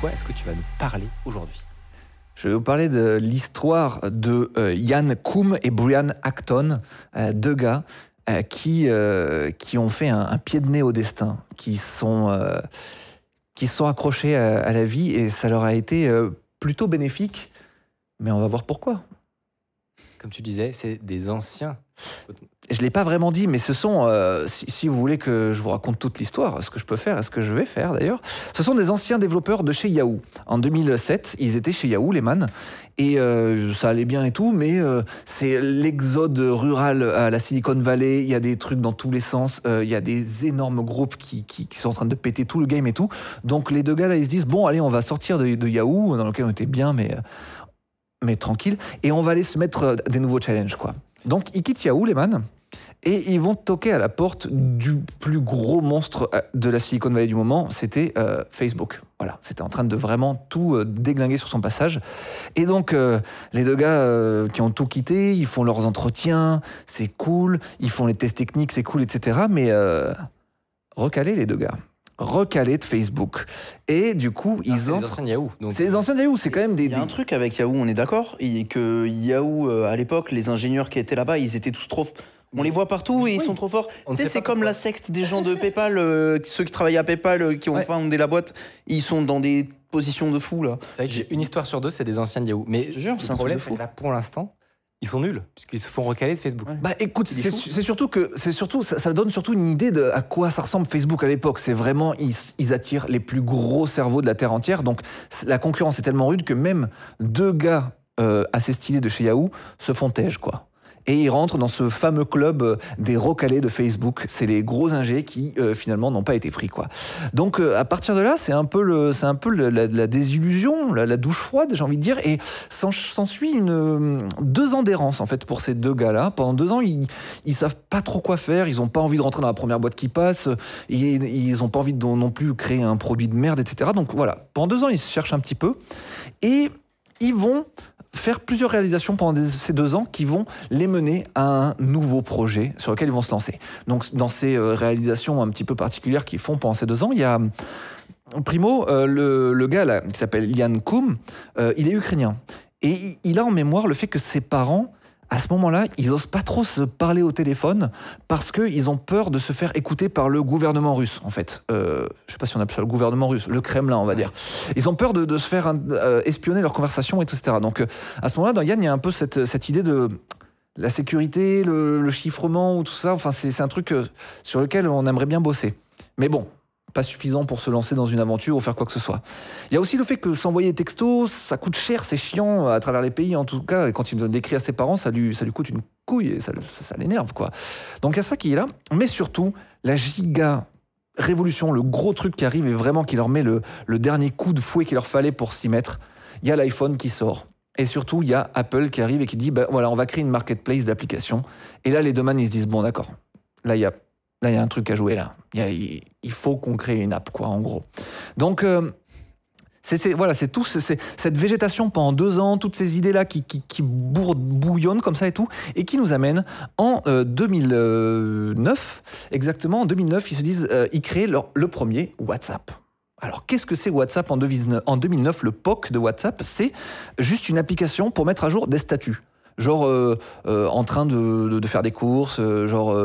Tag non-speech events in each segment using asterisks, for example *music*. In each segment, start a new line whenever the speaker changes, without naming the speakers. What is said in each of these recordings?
Quoi est-ce que tu vas nous parler aujourd'hui
Je vais vous parler de l'histoire de euh, Ian Koum et Brian Acton, euh, deux gars euh, qui, euh, qui ont fait un, pied de nez au destin, qui sont, qui sont accrochés à, la vie et ça leur a été plutôt bénéfique. Mais on va voir pourquoi.
Comme tu disais, c'est des anciens.
Je ne l'ai pas vraiment dit, mais ce sont, euh, si, vous voulez que je vous raconte toute l'histoire, ce que je peux faire, et ce que je vais faire d'ailleurs, ce sont des anciens développeurs de chez Yahoo. En 2007, ils étaient chez Yahoo, les man, et euh, ça allait bien et tout, mais euh, c'est l'exode rural à la Silicon Valley, il y a des trucs dans tous les sens, il y a des énormes groupes qui, sont en train de péter tout le game et tout. Donc les deux gars là, ils se disent, bon, allez, on va sortir de, Yahoo, dans lequel on était bien, mais, mais tranquille, et on va aller se mettre euh, des nouveaux challenges, quoi. Donc ils quittent Yahoo, les man, et ils vont toquer à la porte du plus gros monstre euh, de la Silicon Valley du moment, c'était euh, Facebook. Voilà, c'était en train de vraiment tout déglinguer sur son passage. Et donc, les deux gars qui ont tout quitté, ils font leurs entretiens, c'est cool, ils font les tests techniques, c'est cool, etc. Mais recalés, les deux gars. Recalés de Facebook. Et du coup,
Ah,
ils
c'est les
entrent.
anciens Yahoo. donc-
C'est les anciens Yahoo, c'est quand même des.
Il y a un
des-
truc avec Yahoo, on est d'accord Et que Yahoo, euh, à l'époque, les ingénieurs qui étaient là-bas, ils étaient tous trop. On les voit partout et ils sont trop forts.
On ne
Tu sais,
sait
c'est
pas
comme
pourquoi.
la secte des gens de PayPal, euh, ceux qui travaillent à PayPal, euh, qui ont
Ouais.
fondé la boîte, ils sont dans des positions de fou là.
C'est vrai que j'ai une histoire sur deux, c'est des anciens de Yahoo. Mais
Je te jure,
le
c'est un
problème,
truc de
c'est
fou.
que là, pour l'instant, ils sont nuls, puisqu'ils se font recaler de Facebook.
Ouais.
Bah écoute,
C'est
surtout que c'est surtout ça, ça donne surtout une idée de à quoi ça ressemble Facebook à l'époque. C'est vraiment ils, ils attirent les plus gros cerveaux de la terre entière. Donc la concurrence est tellement rude que même deux gars euh, assez stylés de chez Yahoo se font tège quoi. Et ils rentrent dans ce fameux club euh, des recalés de Facebook. C'est les gros ingés qui euh, finalement n'ont pas été pris quoi. Donc euh, à partir de là, c'est un peu le, c'est un peu la, désillusion, la, douche froide, j'ai envie de dire. Et s'en- s'ensuit une deux ans d'errance en fait pour ces deux gars-là. Pendant deux ans, ils ils savent pas trop quoi faire. Ils ont pas envie de rentrer dans la première boîte qui passe. Ils, ils ont pas envie de non plus créer un produit de merde, etc. Donc voilà. Pendant deux ans, ils se cherchent un petit peu et ils vont faire plusieurs réalisations pendant ces deux ans qui vont les mener à un nouveau projet sur lequel ils vont se lancer. Donc dans ces euh, réalisations un petit peu particulières qu'ils font pendant ces deux ans, il y a Primo, euh, le, gars qui s'appelle Yann Koum, euh, il est ukrainien. Et il a en mémoire le fait que ses parents, à ce moment-là, ils osent pas trop se parler au téléphone parce qu'ils ont peur de se faire écouter par le gouvernement russe, en fait. Euh, je sais pas si on appelle ça le gouvernement russe, le Kremlin, on va dire. Ils ont peur de, de se faire euh, espionner leurs conversations, etc. Donc, euh, à ce moment-là, dans Yann, il y a un peu cette, cette idée de la sécurité, le, le chiffrement ou tout ça. Enfin, c'est un truc sur lequel on aimerait bien bosser. Mais bon, pas suffisant pour se lancer dans une aventure ou faire quoi que ce soit. Il y a aussi le fait que s'envoyer des textos, ça coûte cher, c'est chiant à travers les pays en tout cas. Et quand il doit décrire à ses parents, ça lui, ça lui coûte une couille et ça, l'énerve quoi. Donc il y a ça qui est là. Mais surtout, la giga révolution, le gros truc qui arrive et vraiment qui leur met le, dernier coup de fouet qu'il leur fallait pour s'y mettre, il y a l'iPhone qui sort. Et surtout, il y a Apple qui arrive et qui dit, bah, voilà, on va créer une marketplace d'applications. Et là, les man, ils se disent, bon, d'accord, là, il y a, là, il y a un truc à jouer, là. Il, faut qu'on crée une app, quoi, en gros. Donc, euh, c'est voilà, c'est tout, c'est- cette végétation pendant deux ans, toutes ces idées-là qui, qui, bouillonnent comme ça et tout, et qui nous amènent en euh, 2009, exactement, en 2009, ils se disent, euh, ils créent le premier WhatsApp. Alors, qu'est-ce que c'est WhatsApp en 2009 En 2009, le POC de WhatsApp, c'est juste une application pour mettre à jour des statuts. Genre euh, euh, en train de, de- de faire des courses, euh, genre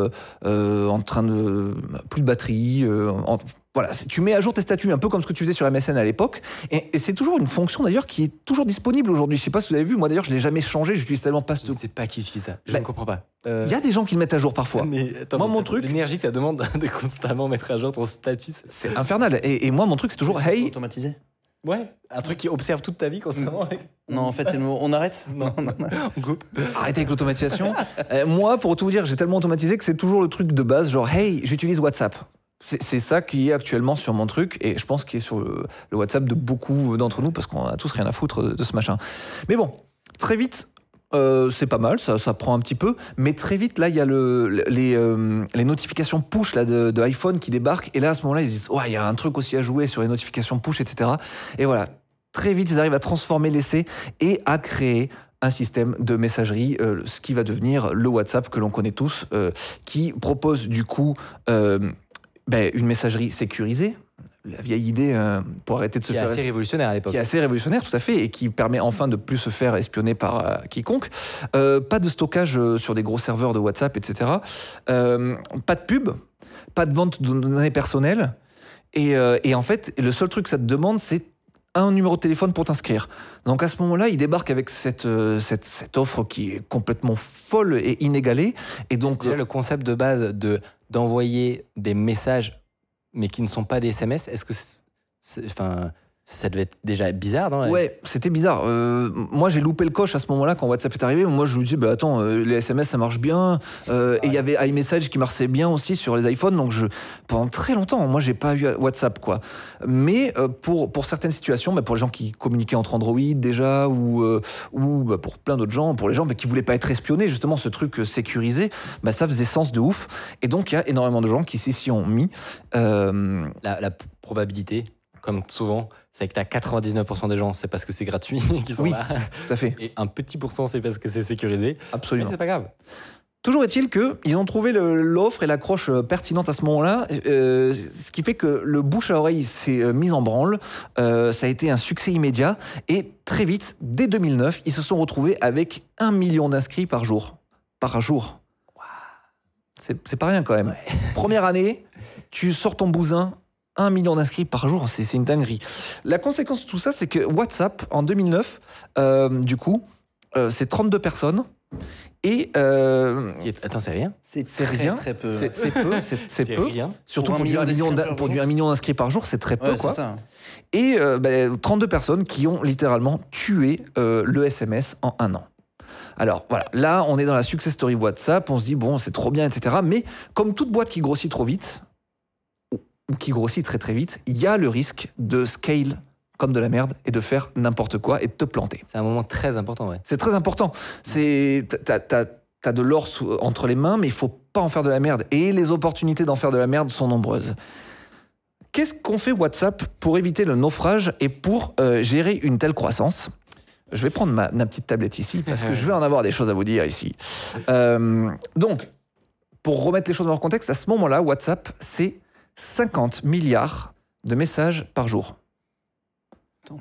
en train de plus de batterie. en- voilà, tu mets à jour tes statuts un peu comme ce que tu faisais sur MSN à l'époque. Et, et c'est toujours une fonction d'ailleurs qui est toujours disponible aujourd'hui. Je sais pas si vous avez vu, moi d'ailleurs je l'ai jamais changé. J'utilise tellement pas ce.
Je ne sais pas qui utilise ça. Je
Bah,
ne comprends pas. Euh,
Il y a des gens qui le mettent à jour parfois.
Mais attends,
Moi,
mais
mon
ça-
truc-
L'énergie que ça demande *laughs* de constamment mettre à jour ton statut. c'est-
C'est infernal. Et, et moi mon truc c'est toujours hey
Automatisé.
Ouais, un truc qui observe toute ta vie constamment.
Non, en fait, c'est le mot. On arrête *laughs*
Non, on coupe.
Arrêtez avec l'automatisation. *laughs* Euh, moi, pour tout vous dire, j'ai tellement automatisé que c'est toujours le truc de base, genre, hey, j'utilise WhatsApp. C'est c'est ça qui est actuellement sur mon truc, et je pense qu'il est sur le, le WhatsApp de beaucoup d'entre nous, parce qu'on a tous rien à foutre de, de ce machin. Mais bon, très vite, euh, c'est pas mal, ça, prend un petit peu, mais très vite, là, il y a euh, les notifications push là, de, iPhone qui débarquent, et là, à ce moment-là, ils disent, ouais, il y a un truc aussi à jouer sur les notifications push, etc. Et voilà, très vite, ils arrivent à transformer l'essai et à créer un système de messagerie, euh, ce qui va devenir le WhatsApp que l'on connaît tous, qui propose du coup ben, une messagerie sécurisée. La vieille idée euh, pour arrêter de se
Qui est
faire
assez révolutionnaire à l'époque.
qui est assez révolutionnaire, tout à fait, et qui permet enfin de plus se faire espionner par euh, quiconque. Euh, pas de stockage sur des gros serveurs de WhatsApp, etc. Pas de pub, pas de vente de données personnelles. Et, et en fait, le seul truc que ça te demande, c'est un numéro de téléphone pour t'inscrire. Donc à ce moment-là, il débarque avec cette, cette, cette offre qui est complètement folle et inégalée. Et donc,
Déjà, le concept de base de d'envoyer des messages, mais qui ne sont pas des SMS, est-ce que enfin, ça devait être déjà bizarre, non
Ouais, c'était bizarre. Euh, moi, j'ai loupé le coche à ce moment-là quand WhatsApp est arrivé. Moi, je lui dis, bah attends, euh, les SMS ça marche bien. Euh, Et il y avait iMessage qui marchait bien aussi sur les iPhones. Donc, je, pendant très longtemps, moi, j'ai pas eu WhatsApp, quoi. Mais pour, pour certaines situations, bah, pour les gens qui communiquaient entre Android déjà, ou, ou bah, pour plein d'autres gens, pour les gens bah, qui voulaient pas être espionnés, justement, ce truc sécurisé, bah, ça faisait sens de ouf. Et donc, il y a énormément de gens qui s'y s'y ont mis.
La, probabilité, comme souvent, c'est que tu as 99% des gens, c'est parce que c'est gratuit *laughs* qui sont
Oui.
là.
tout à fait,
Et un petit pourcent, c'est parce que c'est sécurisé. Mais
absolument.
c'est pas grave.
Toujours est-il qu'ils ont trouvé l'offre et l'accroche euh, pertinente à ce moment-là, euh, ce qui fait que le bouche à oreille s'est euh, mis en branle. Euh, ça a été un succès immédiat et très vite, dès 2009, ils se sont retrouvés avec un million d'inscrits par jour. Par jour. C'est c'est pas rien quand même. Première année, tu sors ton bousin, un million d'inscrits par jour, c'est une dinguerie. La conséquence de tout ça, c'est que WhatsApp, en 2009, euh, du coup, euh, c'est 32 personnes. Et euh,
Attends, c'est rien
C'est
c'est
très,
rien,
Très peu.
c'est peu, c'est peu.
rien.
Surtout
Pour
du
million
un million
d'inscrits
d'in-
par
pour du
jour,
un million d'inscrits par jour, c'est très peu
Ouais,
quoi.
c'est ça.
Et euh, ben, 32 personnes qui ont littéralement tué euh, le SMS en un an. Alors voilà, là on est dans la success story WhatsApp, on se dit bon c'est trop bien, etc. Mais comme toute boîte qui grossit trop vite, ou qui grossit très très vite, il y a le risque de scale comme de la merde et de faire n'importe quoi et de te planter.
C'est un moment très important, ouais.
C'est très important. C'est t'as, t'as- t'as de l'or sous- entre les mains, mais il faut pas en faire de la merde. Et les opportunités d'en faire de la merde sont nombreuses. Qu'est-ce qu'on fait WhatsApp pour éviter le naufrage et pour euh, gérer une telle croissance? Je vais prendre ma, ma petite tablette ici parce que *laughs* je vais en avoir des choses à vous dire ici. Euh, donc, pour remettre les choses dans leur contexte, à ce moment-là, WhatsApp, c'est 50 milliards de messages par jour.
Attends.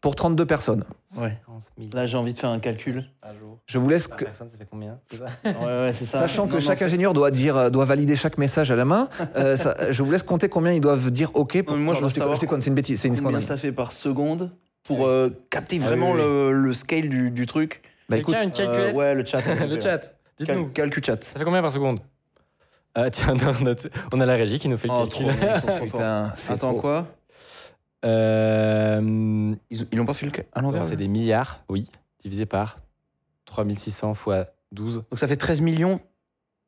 Pour 32 personnes.
Ouais.
50 000
Là, j'ai envie de faire un calcul.
jour.
Je vous laisse que,
personne, ça fait combien ça *laughs*
Ouais, ouais, ça.
Sachant que
Non, non,
chaque
fait-
ingénieur doit dire, euh, doit valider chaque message à la main, *laughs* euh, ça- je vous laisse compter combien ils doivent dire OK. Pour...
Non, moi, je
Non,
veux savoir
c'est une bêtise, c'est une
Combien
connerie.
ça fait par seconde pour euh, capter
Ah
vraiment
oui, oui.
Le, le scale du, du truc
Bah écoute,
une calculette
Euh, Ouais, le chat. *laughs*
Le chat, dites-nous.
Cal- calcul chat.
Ça fait combien par seconde Ah, Tiens, non, notre- on a la régie qui nous fait le
Oh, trop,
calcul.
ils sont trop *laughs* forts.
putain, c'est
Attends,
trop.
quoi
Euh,
Ils ils l'ont pas fait le ca- à l'envers
non, c'est
là
des milliards, oui, divisé par 3600 fois 12.
Donc ça fait 13 millions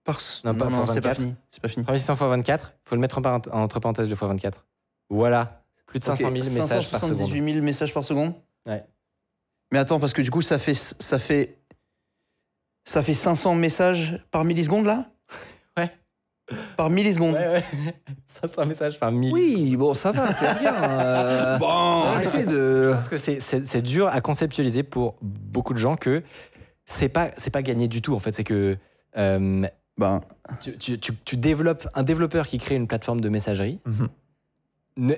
par. s-
Non, pas fois
c'est pas
24.
fini. C'est pas fini.
3600 fois 24, il faut le mettre en parent- entre parenthèses de fois 24. Voilà, plus de 500 000
Ok,
messages par seconde.
578 000 messages par seconde
Ouais.
Mais attends, parce que du coup, ça fait, ça fait, ça fait 500 messages par milliseconde là? Par milliseconde.
Ouais, ouais. *laughs* 500 messages par 1000.
Oui, bon, ça va, c'est rien. euh, *laughs*
Bon.
Arrêtez de.
Parce que c'est- dur à conceptualiser pour beaucoup de gens que c'est pas, c'est pas gagné du tout en fait. C'est que euh,
Ben,
tu, tu- tu- tu développes un développeur qui crée une plateforme de messagerie.
Mhm.
ne-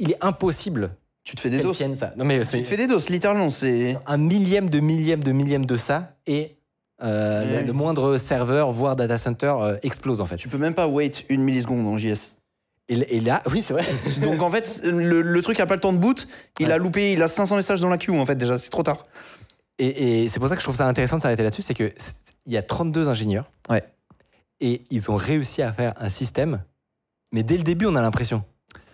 il est impossible
tu te fais des doses.
tienne ça. Non mais
Tu te fais des doses, littéralement. C'est.
un millième de millième de millième de ça et euh,
Ouais.
le, le moindre serveur voire data center euh, explose en fait.
Tu peux même pas wait une milliseconde en JS.
Et, et là, oui c'est vrai. *laughs*
Donc en fait, le, le truc a pas le temps de boot. Il
Ouais.
a loupé, il a 500 messages dans la queue en fait déjà. C'est trop tard.
Et, et c'est pour ça que je trouve ça intéressant de s'arrêter là-dessus, c'est que c'est- il y a 32 ingénieurs.
Ouais.
Et ils ont réussi à faire un système, mais dès le début, on a l'impression.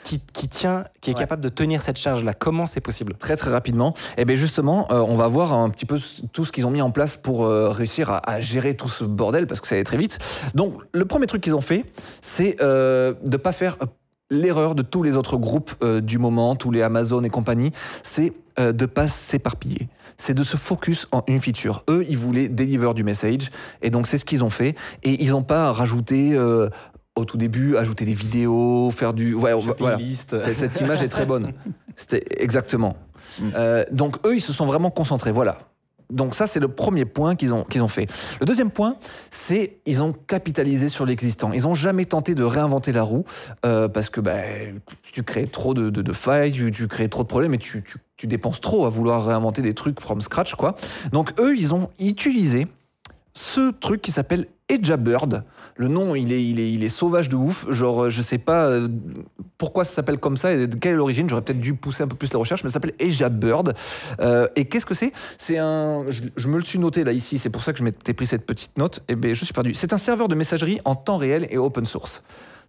Qui, qui tient, qui est
Ouais.
capable de tenir cette charge-là. Comment c'est possible?
Très très rapidement. Et bien justement, euh, on va voir un petit peu tout ce qu'ils ont mis en place pour euh, réussir à, à gérer tout ce bordel parce que ça allait très vite. Donc le premier truc qu'ils ont fait, c'est euh, de pas faire l'erreur de tous les autres groupes du moment, tous les Amazon et compagnie, c'est euh, de pas s'éparpiller. C'est de se focus en une feature. Eux, ils voulaient deliver du message, et donc c'est ce qu'ils ont fait. Et ils n'ont pas rajouté euh, au tout début, ajouter des vidéos, faire du, ouais, voilà. Cette image est très bonne. *laughs* C'était exactement.
Mm.
Euh, donc eux, ils se sont vraiment concentrés. Voilà. Donc ça, c'est le premier point qu'ils ont, qu'ils ont fait. Le deuxième point, c'est ils ont capitalisé sur l'existant. Ils n'ont jamais tenté de réinventer la roue euh, parce que bah, tu crées trop de, de- de failles, tu, tu crées trop de problèmes et tu, tu- tu dépenses trop à vouloir réinventer des trucs from scratch. quoi. Donc eux, ils ont utilisé ce truc qui s'appelle Edjabird. Le nom, il est, sauvage de ouf. Genre, euh, je sais pas euh, pourquoi ça s'appelle comme ça et de quelle est l'origine. J'aurais peut-être dû pousser un peu plus la recherche, mais ça s'appelle Edjabird. Euh, et qu'est-ce que c'est? C'est un. Je, me le suis noté là, ici. C'est pour ça que je m'étais pris cette petite note. Et ben, je suis perdu. C'est un serveur de messagerie en temps réel et open source.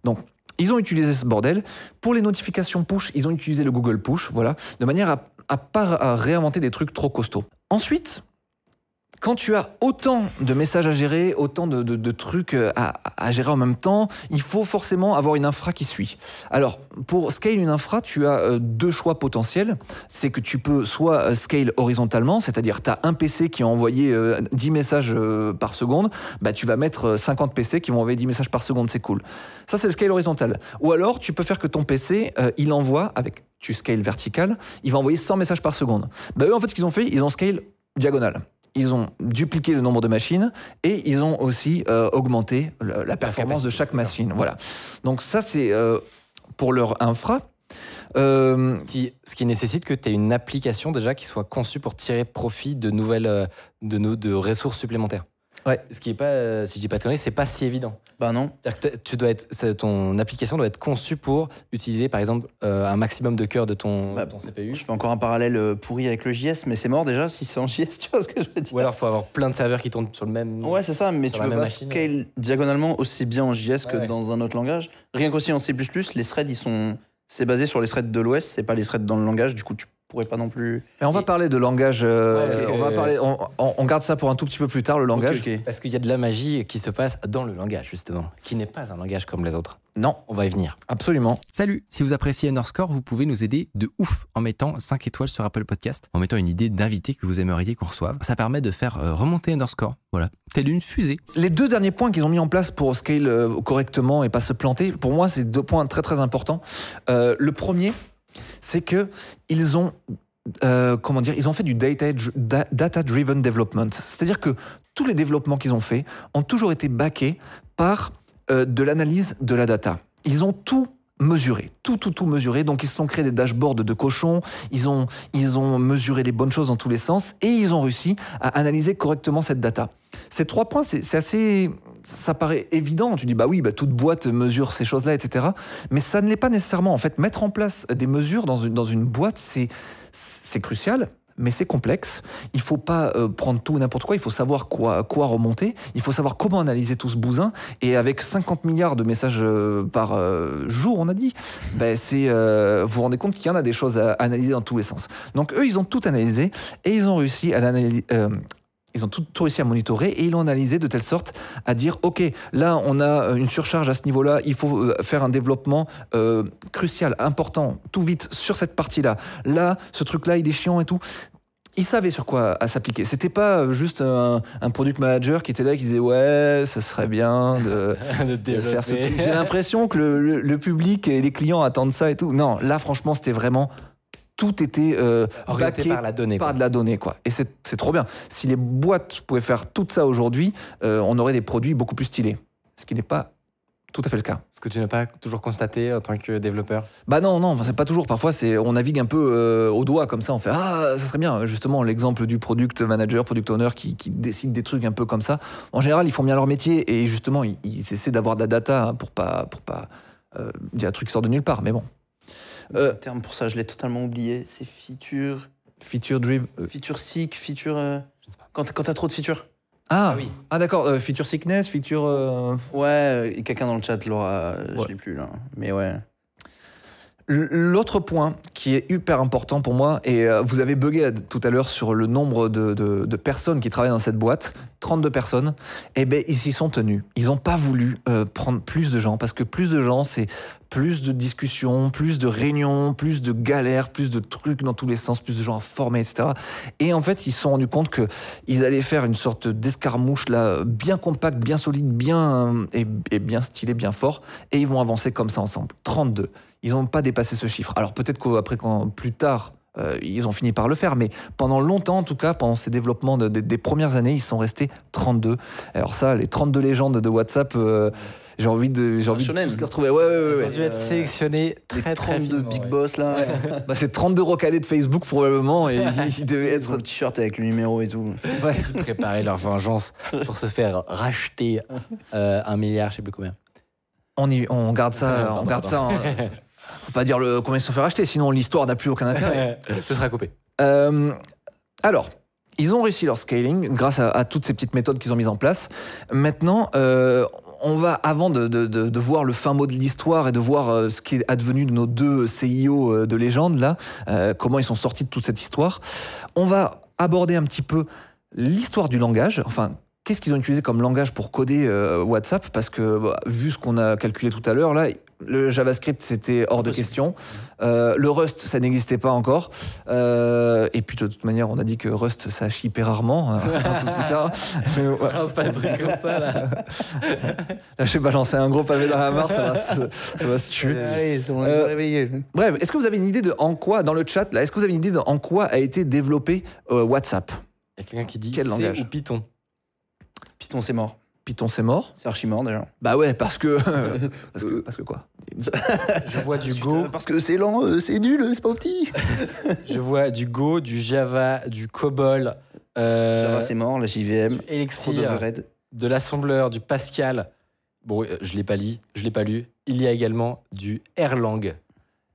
Donc, ils ont utilisé ce bordel. Pour les notifications push, ils ont utilisé le Google Push, voilà, de manière à, à pas à réinventer des trucs trop costauds. Ensuite, quand tu as autant de messages à gérer, autant de, trucs euh, à, gérer en même temps, il faut forcément avoir une infra qui suit. Alors, pour scale une infra, tu as euh, deux choix potentiels. C'est que tu peux soit euh, scale horizontalement, c'est-à-dire tu as un PC qui a envoyé euh, 10 messages par seconde, bah, tu vas mettre euh, 50 PC qui vont envoyer 10 messages par seconde, c'est cool. Ça, c'est le scale horizontal. Ou alors, tu peux faire que ton PC, il envoie, avec tu scale vertical, il va envoyer 100 messages par seconde. Bah, eux, en fait, ce qu'ils ont fait, ils ont scale diagonal. Ils ont dupliqué le nombre de machines et ils ont aussi euh, augmenté la performance de chaque machine. Voilà. Donc ça, c'est euh, pour leur infra. Euh,
Ce qui, ce qui nécessite que tu aies une application déjà qui soit conçue pour tirer profit de nouvelles de ressources supplémentaires.
Ouais.
Ce qui est pas, euh, si je dis pas de conneries, c'est pas si évident.
Bah non.
C'est-à-dire que tu dois être, ton application doit être conçue pour utiliser par exemple euh, un maximum de cœur de ton,
Bah,
ton CPU.
Je fais encore un parallèle euh, pourri avec le JS, mais c'est mort déjà si c'est en JS, *laughs* tu vois ce que je veux dire
Ou alors il faut avoir plein de serveurs qui tournent sur le même.
Ouais, c'est ça, mais tu peux pas
machine,
scale diagonalement aussi bien en JS que
ouais.
dans un autre langage. Rien qu'aussi en C++, les threads, ils sont. C'est basé sur les threads de l'OS, c'est pas les threads dans le langage, du coup, tu pourrais pas non plus.
mais on va
Et-
parler de langage. euh,
Ouais, parce que-
on va parler. On, on- on garde ça pour un tout petit peu plus tard, le langage.
Parce qu'il y a de la magie qui se passe dans le langage justement, qui n'est pas un langage comme les autres.
Non,
On va y venir.
absolument.
Salut, si vous appréciez Underscore, vous pouvez nous aider de ouf en mettant 5 étoiles sur Apple Podcast, en mettant une idée d'invité que vous aimeriez qu'on reçoive. Ça permet de faire euh, remonter Underscore, voilà, telle une fusée.
Les deux derniers points qu'ils ont mis en place pour scale euh, correctement et pas se planter, pour moi, c'est deux points très très importants. Euh, le premier, c'est que ils ont euh, comment dire, ils ont fait du data da- data driven development, c'est-à-dire que tous les développements qu'ils ont faits ont toujours été backés par euh, de l'analyse de la data. Ils ont tout mesuré, tout, tout, tout mesuré. Donc, ils se sont créés des dashboards de cochons, ils ont, ils ont mesuré les bonnes choses dans tous les sens et ils ont réussi à analyser correctement cette data. Ces trois points, c'est assez. Ça paraît évident. Tu dis, bah oui, bah, toute boîte mesure ces choses-là, etc. Mais ça ne l'est pas nécessairement. En fait, mettre en place des mesures dans une, dans une boîte, c'est crucial. Mais c'est complexe. Il faut pas euh, prendre tout n'importe quoi. Il faut savoir quoi, quoi remonter. Il faut savoir comment analyser tout ce bousin. Et avec 50 milliards de messages euh, par euh, jour, on a dit, ben c'est, vous vous rendez compte qu'il y en a des choses à analyser dans tous les sens. Donc eux, ils ont tout analysé et ils ont réussi à ils ont tout, tout réussi à monitorer et ils l'ont analysé de telle sorte à dire ok là on a une surcharge à ce niveau-là il faut euh, faire un développement euh, crucial important tout vite sur cette partie-là là ce truc-là il est chiant et tout ils savaient sur quoi à s'appliquer. C'était pas juste un, un product manager qui était là et qui disait ouais, ça serait bien de, *laughs*
de
de faire ce truc. J'ai l'impression que le, le- le public et les clients attendent ça et tout. Non, là franchement c'était vraiment tout était euh, backé
par la donnée.
par
quoi.
de la donnée quoi. Et c'est c'est trop bien. Si les boîtes pouvaient faire tout ça aujourd'hui, euh, on aurait des produits beaucoup plus stylés. Ce qui n'est pas tout à fait le cas.
Ce que tu n'as pas toujours constaté en tant que développeur?
Bah non, non, c'est pas toujours. Parfois, c'est on navigue un peu euh, au doigt comme ça. On fait ah, ça serait bien. Justement, l'exemple du product manager, product owner qui, qui décide des trucs un peu comme ça. En général, ils font bien leur métier et justement, ils, ils essaient d'avoir de la data pour pas pour pas euh, dire un truc qui sort de nulle part. Mais bon, Euh,
Le terme pour ça, je l'ai totalement oublié. C'est feature.
feature driven. euh,
Feature sick, feature. euh,
Je sais pas.
Quand, quand t'as trop de features.
ah,
Ah oui.
ah d'accord. euh, feature sickness, feature. euh,
Ouais, euh, quelqu'un dans le chat l'aura.
Ouais.
Je l'ai plus là. Mais ouais.
L'autre point qui est hyper important pour moi, et euh, vous avez bugué tout à l'heure sur le nombre de, de- de personnes qui travaillent dans cette boîte, 32 personnes, eh ben ils s'y sont tenus. Ils n'ont pas voulu euh, prendre plus de gens, parce que plus de gens, c'est plus de discussions, plus de réunions, plus de galères, plus de trucs dans tous les sens, plus de gens à former, etc. Et en fait, ils se sont rendus compte que ils allaient faire une sorte d'escarmouche là, bien compacte, bien solide, bien euh, et, et bien stylé, bien fort, et ils vont avancer comme ça ensemble. 32. Ils n'ont pas dépassé ce chiffre. Alors peut-être qu'après, quand plus tard, euh, ils ont fini par le faire, mais pendant longtemps, en tout cas, pendant ces développements de- de- des premières années, ils sont restés 32. Alors ça, les 32 légendes de WhatsApp, euh, j'ai envie de, j'ai
Un
envie de tous les retrouver. Ouais, ouais, ouais,
Ils
ouais.
ont dû être sélectionnés
Les
très très
32
finement,
Big
ouais.
Boss là. *laughs*
Bah, c'est 32 recalés de Facebook probablement, et *laughs* ils devaient
Ils
être.
le t-shirt avec le numéro et tout.
Ouais.
préparer leur vengeance pour se faire racheter euh, un milliard, je sais plus combien.
On, y, on garde ça,
Pardon,
on garde
pardon.
ça. *laughs* Faut pas dire le, combien ils se sont fait racheter, sinon l'histoire n'a plus aucun intérêt. *laughs*
Ce sera coupé.
Euh, alors, ils ont réussi leur scaling grâce à, à toutes ces petites méthodes qu'ils ont mises en place. Maintenant, euh, on va, avant de, de- de- de voir le fin mot de l'histoire et de voir euh, ce qui est advenu de nos deux CIO de légende, là, euh, comment ils sont sortis de toute cette histoire, on va aborder un petit peu l'histoire du langage, enfin, qu'est-ce qu'ils ont utilisé comme langage pour coder euh, WhatsApp? Parce que, bah, vu ce qu'on a calculé tout à l'heure, là, le JavaScript, c'était hors de question. Euh, le Rust, ça n'existait pas encore. Euh, et puis, de toute manière, on a dit que Rust, ça chie hyper rarement. euh, *laughs* un peu plus tard. Mais, ouais.
Balance pas des trucs comme ça là. *laughs*
Là, j'ai balancé un gros pavé dans la mare, ça va se, ça va se tuer.
Allez, on
Euh,
réveillé.
Bref, est-ce que vous avez une idée de en quoi, dans le chat, là, est-ce que vous avez une idée de en quoi a été développé euh, WhatsApp?
Il y a quelqu'un qui dit
Quel langage?
ou Python?
Python, c'est mort.
Python, c'est mort
C'est archi mort déjà.
Bah ouais, parce que. *laughs* parce, que parce que quoi?
Je vois du *laughs*
Putain,
Go,
Parce que c'est lent, euh, c'est nul, c'est pas petit. *laughs*
je vois du Go, du Java, du COBOL, euh,
Java, c'est mort, la JVM.
du Elixir, de l'assembleur, du Pascal. Bon, euh, je l'ai pas lu, je l'ai pas lu. Il y a également du Erlang.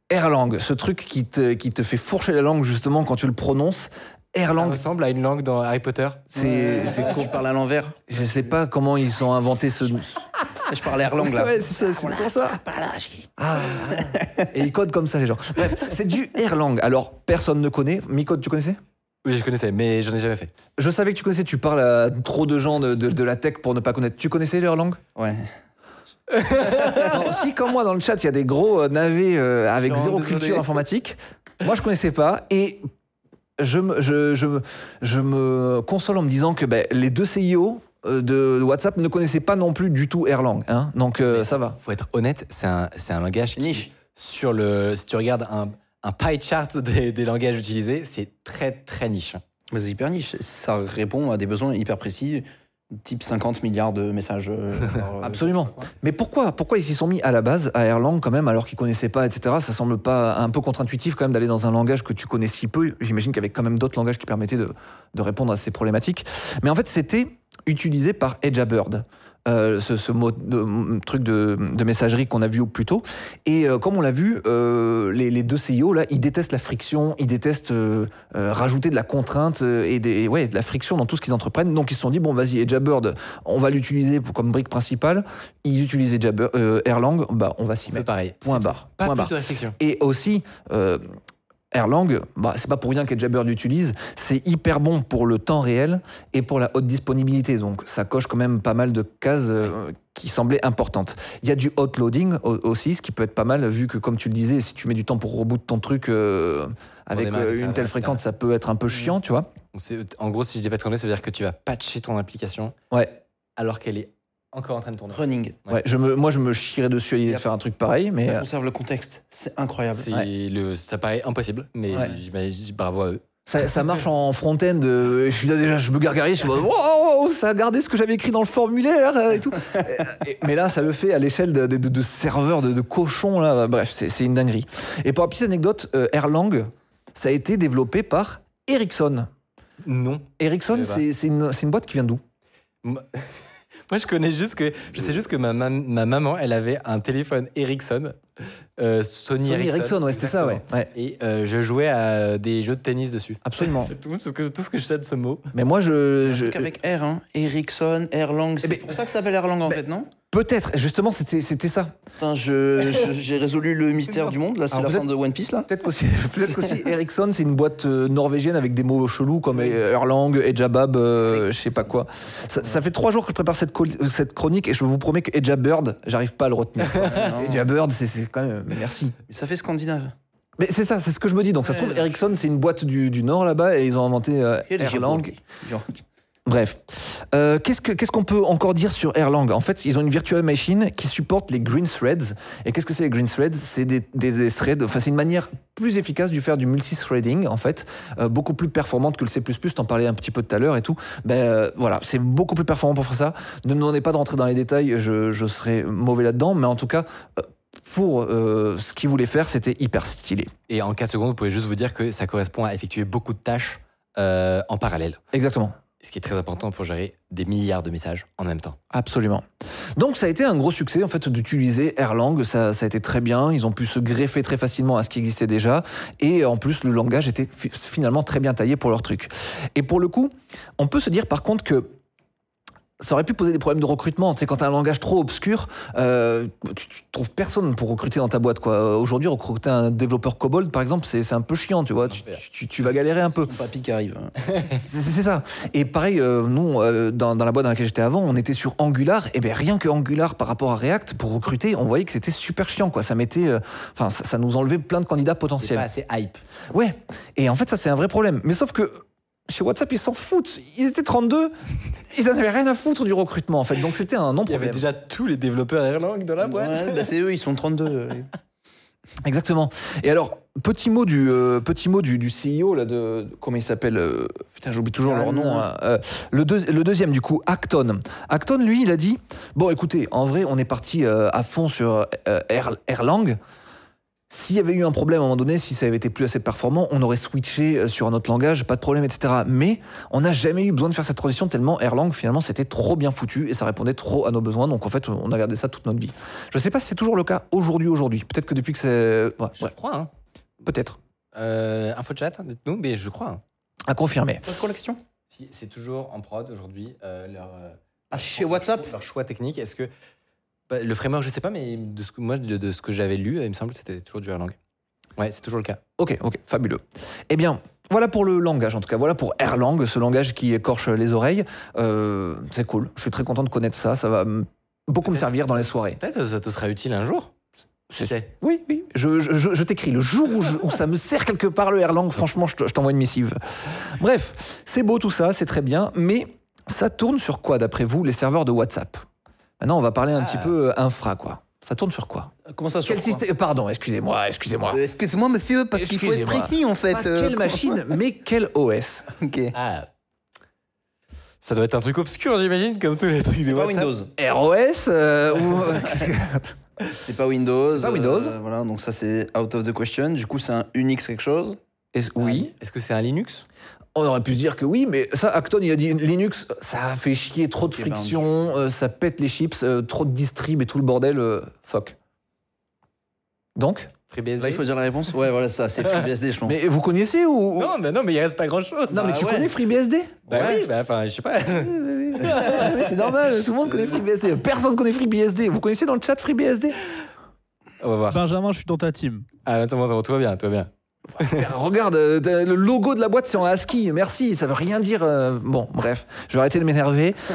Erlang, ce truc qui te, qui te fait fourcher la langue justement quand tu le prononces.
Ça
Erlang,
ressemble à une langue dans Harry Potter.
c'est. c'est
Tu parles à l'envers.
Je sais pas comment ils ont inventé ce. *laughs*
Je parle Erlang là.
Ouais, c'est ça, c'est pour ça. *laughs* Ah. Et ils codent comme ça, les gens. Bref, c'est du Erlang. Alors, personne ne connaît. Micode, tu connaissais?
Oui, je connaissais, mais j'en ai jamais fait.
Je savais que tu connaissais, tu parles à trop de gens de, de- de la tech pour ne pas connaître. Tu connaissais l'Erlang?
Ouais. *laughs*
Non, Si, comme moi, dans le chat, il y a des gros euh, navets euh, avec
Non,
zéro
désolé.
culture informatique. Moi, je connaissais pas. Et je me, je, je, me- je me console en me disant que ben, les deux CIO euh, de WhatsApp ne connaissaient pas non plus du tout Erlang. hein. Donc, euh, ça va.
Faut être honnête, c'est un, c'est un langage qui,
Niche.
sur le, si tu regardes un, un pie chart des, des langages utilisés, c'est très très niche.
Mais C'est hyper niche. Ça répond à des besoins hyper précis, type 50 milliards de messages. euh, *laughs* euh,
Absolument. Mais pourquoi, pourquoi ils s'y sont mis à la base à Erlang quand même alors qu'ils connaissaient pas, etc. Ça semble pas un peu contre-intuitif quand même d'aller dans un langage que tu connais si peu. J'imagine qu'il y avait quand même d'autres langages qui permettaient de, de répondre à ces problématiques. Mais en fait, c'était utilisé par EdgeAbird. Euh, ce, ce mot de, truc de, de messagerie qu'on a vu plus tôt. Et euh, comme on l'a vu, euh, les, les deux CIO, là, ils détestent la friction, ils détestent rajouter de la contrainte et, des, et ouais, de la friction dans tout ce qu'ils entreprennent. Donc ils se sont dit, bon, vas-y, EdgeAbird, on va l'utiliser comme brique principale. Ils utilisent EdgeAbird, euh, Erlang, bah, on va s'y mettre.
pareil.
Point barre.
Pas
Point barre.
de réflexion.
Et aussi, Erlang, bah, c'est pas pour rien qu'EdgeAbird l'utilise, c'est hyper bon pour le temps réel et pour la haute disponibilité. Donc ça coche quand même pas mal de cases euh, qui semblaient importantes. Il y a du hot loading au- aussi, ce qui peut être pas mal, vu que comme tu le disais, si tu mets du temps pour reboot ton truc euh, avec euh, une telle fréquence, ça peut être un peu chiant, tu vois.
En gros, si je dis pas de conneries, ça veut dire que tu vas patcher ton application
Ouais.
alors qu'elle est encore en train de tourner.
Running.
Ouais.
Ouais, je me, moi je me chierais dessus à l'idée de faire un truc pareil, mais
ça
euh,
conserve le contexte. C'est incroyable.
C'est
Ouais.
le, ça paraît impossible, mais bravo à eux.
ça, ça marche en front-end. euh, je suis là déjà, je me gargarise, je suis en mode, wow, wow, ça a gardé ce que j'avais écrit dans le formulaire euh, et tout. Mais là, ça le fait à l'échelle de, de- de- de serveurs de, de cochons. Là. Bref, c'est une dinguerie. Et pour la petite anecdote, euh, Erlang, ça a été développé par Ericsson.
Non.
Ericsson, une, c'est une boîte qui vient d'où? *laughs*
Moi, je connais juste que. Je sais juste que ma, mam- ma maman, elle avait un téléphone Ericsson. euh, Sony,
Sony
Ericsson.
Ericsson, ouais, c'était ça, ouais.
Et euh, je jouais à des jeux de tennis dessus.
Absolument. *laughs*
C'est tout, ce que, tout ce que je sais de ce mot.
Mais moi, je.
Un
je
truc avec R, hein. Ericsson, Erlang. C'est
ben,
pour ça que ça s'appelle Erlang en
ben,
fait, non?
Peut-être, justement, c'était c'était ça.
Je- je- j'ai résolu le mystère du monde. Là, c'est
Alors,
la fin de One Piece là.
Peut-être qu'aussi, *laughs* peut-être qu'aussi Ericsson, c'est une boîte euh, norvégienne avec des mots chelous comme euh, Erlang, Ejabab, euh, je sais pas quoi. Ça, ça fait trois jours que je prépare cette, col- cette chronique et je vous promets que Ejabird, j'arrive pas à le retenir. *laughs*
Non.
Ejabird, c'est c'est quand même. Merci.
Mais ça fait scandinave.
Mais c'est ça, c'est ce que je me dis. Donc ça se trouve, Ericsson, c'est une boîte du, du Nord là-bas et ils ont inventé euh, Erlang. Bref. Euh, Qu'est-ce que- qu'est-ce qu'on peut encore dire sur Erlang En fait, ils ont une virtual machine qui supporte les green threads. Et qu'est-ce que c'est les green threads? C'est des, des- des threads. Enfin, c'est une manière plus efficace de faire du multithreading, en fait, euh, beaucoup plus performante que le C++. T'en parlais un petit peu tout à l'heure et tout. Ben euh, voilà, c'est beaucoup plus performant pour faire ça. Ne demandez pas de rentrer dans les détails, je, je serais mauvais là-dedans. Mais en tout cas, euh, pour euh, ce qu'ils voulaient faire, c'était hyper stylé.
Et en 4 secondes, vous pouvez juste vous dire que ça correspond à effectuer beaucoup de tâches euh, en parallèle.
Exactement.
Ce qui est très important pour gérer des milliards de messages en même temps.
Absolument. Donc ça a été un gros succès en fait d'utiliser Erlang, ça, ça a été très bien, ils ont pu se greffer très facilement à ce qui existait déjà et en plus le langage était fi- finalement très bien taillé pour leur truc. Et pour le coup, on peut se dire par contre que ça aurait pu poser des problèmes de recrutement. Tu sais, quand tu as un langage trop obscur, euh, tu, tu trouves personne pour recruter dans ta boîte. quoi. Aujourd'hui, recruter un développeur COBOL, par exemple, c'est c'est un peu chiant, tu vois. Tu, tu- tu vas galérer un peu.
Mon papy qui arrive. *laughs*
C'est c'est ça. Et pareil, euh, nous, euh, dans, dans la boîte dans laquelle j'étais avant, on était sur Angular. Et bien rien que Angular par rapport à React, pour recruter, on voyait que c'était super chiant. Quoi. Ça mettait, euh, enfin, ça, ça nous enlevait plein de candidats
C'est
potentiels.
pas assez hype.
Ouais. Et en fait, ça c'est un vrai problème. Mais sauf que chez WhatsApp, ils s'en foutent. Ils étaient 32. Ils en avaient rien à foutre du recrutement, en fait. Donc c'était un
Il y avait
non-problème.
déjà tous les développeurs Erlang dans la boîte.
Ouais, bah, c'est eux, ils sont 32. euh.
Exactement. Et alors, petit mot du, euh, petit mot du, du CEO, là, de, comment il s'appelle euh, Putain, j'oublie toujours leur nom. hein. Euh, le, deux- le deuxième, du coup, Acton. Acton, lui, il a dit Bon, écoutez, en vrai, on est parti euh, à fond sur Erlang. S'il y avait eu un problème à un moment donné, si ça avait été plus assez performant, on aurait switché euh, sur un autre langage, pas de problème, etc. Mais on n'a jamais eu besoin de faire cette transition tellement Erlang, finalement, c'était trop bien foutu et ça répondait trop à nos besoins. Donc en fait, on a gardé ça toute notre vie. Je ne sais pas si c'est toujours le cas aujourd'hui, aujourd'hui. Peut-être que depuis que c'est. ouais,
Je
ouais,
crois. Hein.
peut-être.
Euh, info chat, dites-nous, mais je crois. hein.
À confirmer.
Votre collection
Si, c'est toujours en prod aujourd'hui. euh, leur, euh,
Ah, chez
leur
WhatsApp
choix- Leur choix technique. Est-ce que. Bah, le framework, je sais pas, mais de ce que, moi, de, de ce que j'avais lu, il me semble que c'était toujours du Erlang. Ouais, c'est toujours le cas.
Ok, ok, fabuleux. Eh bien, voilà pour le langage, en tout cas. Voilà pour Erlang, ce langage qui écorche les oreilles. Euh, c'est cool. Je suis très content de connaître ça. Ça va beaucoup me servir dans les soirées.
Peut-être que ça te sera utile un jour.
C'est-. Oui, oui. Je, je- je- je t'écris. Le jour où, où ça me sert quelque part le Erlang, *laughs* franchement, je t'envoie une missive. Bref, c'est beau tout ça, c'est très bien. Mais ça tourne sur quoi, d'après vous, les serveurs de WhatsApp? Maintenant, on va parler un
Ah.
petit peu euh, infra, quoi. Ça tourne sur quoi
Comment ça sur
Quel
quoi
système Pardon, excusez-moi, excusez-moi.
Euh, Excusez-moi, monsieur, parce qu'il faut être précis en fait.
Pas
euh,
quelle machine, *laughs* mais quel OS
Ok.
Ah. Ça doit être un truc obscur, j'imagine, comme tous les trucs de
C'est pas. Windows.
ROS euh, ou... *laughs* *laughs*
C'est pas Windows.
C'est pas Windows.
euh, voilà, donc ça c'est out of the question. Du coup, c'est un Unix quelque chose.
Est-ce- Oui,
Est-ce que c'est un Linux?
On aurait pu se dire que oui, mais ça, Acton, il a dit Linux, ça fait chier trop de
Ok, ben,
friction, euh, ça pète les chips, euh, trop de distrib et tout le bordel, euh, fuck. Donc
FreeBSD
Là, il faut dire la réponse. Ouais, voilà, ça, c'est FreeBSD, je pense.
Mais vous connaissez ou... ou-
Non, mais non, mais il reste pas grand chose.
Non, mais
Ah
tu
ouais.
connais FreeBSD
Bah
Ouais.
oui, bah enfin, je sais pas. *laughs*
Mais c'est normal, tout le monde connaît FreeBSD. Personne connaît FreeBSD. Vous connaissez dans le chat FreeBSD
On va voir.
Benjamin, je suis dans ta team.
Ah, attends, bon, ça va, tout va bien, tout va bien.
Regarde, euh, le logo de la boîte c'est en ASCII. Merci, ça veut rien dire. euh, Bon, bref, je vais arrêter de m'énerver. *laughs*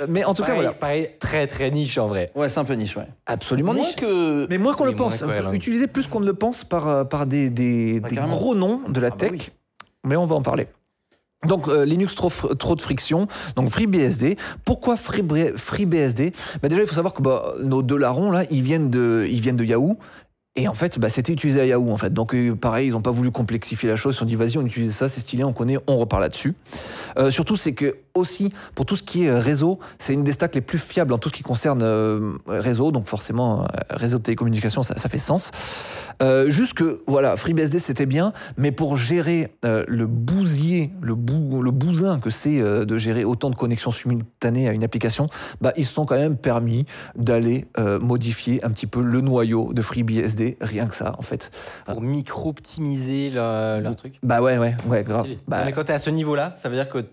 Euh, mais en tout cas,
Pareil,
voilà,
pareil, très très niche en vrai.
Ouais, c'est un peu niche, ouais.
absolument
Moins
niche.
que.
Mais moins qu'on
Oui,
le pense. Utilisé plus qu'on ne le pense par, par des, des,
Bah,
gros noms de la
Ah bah
tech.
oui.
Mais on va en parler. Donc euh, Linux trop, trop de friction, donc FreeBSD. Pourquoi Free- FreeBSD bah Déjà il faut savoir que bah, nos deux larrons là, ils viennent de, ils viennent de Yahoo. Et en fait, bah, c'était utilisé à Yahoo en fait. Donc euh, pareil, ils n'ont pas voulu complexifier la chose. Ils se sont dit vas-y, on utilise ça, c'est stylé, on connaît, on repart là-dessus. Euh, surtout, c'est que aussi pour tout ce qui est euh, réseau, c'est une des stacks les plus fiables en tout ce qui concerne euh, réseau. Donc forcément, euh, réseau de télécommunications, ça, ça fait sens. Euh, juste que voilà, FreeBSD c'était bien, mais pour gérer euh, le bousier, le, bou, le bousin que c'est euh, de gérer autant de connexions simultanées à une application, bah, ils se sont quand même permis d'aller modifier un petit peu le noyau de FreeBSD, rien que ça en fait.
Pour micro-optimiser leur, leur truc.
Bah ouais, ouais, ouais, grave. Bah,
mais quand t'es à ce niveau-là, ça veut dire que.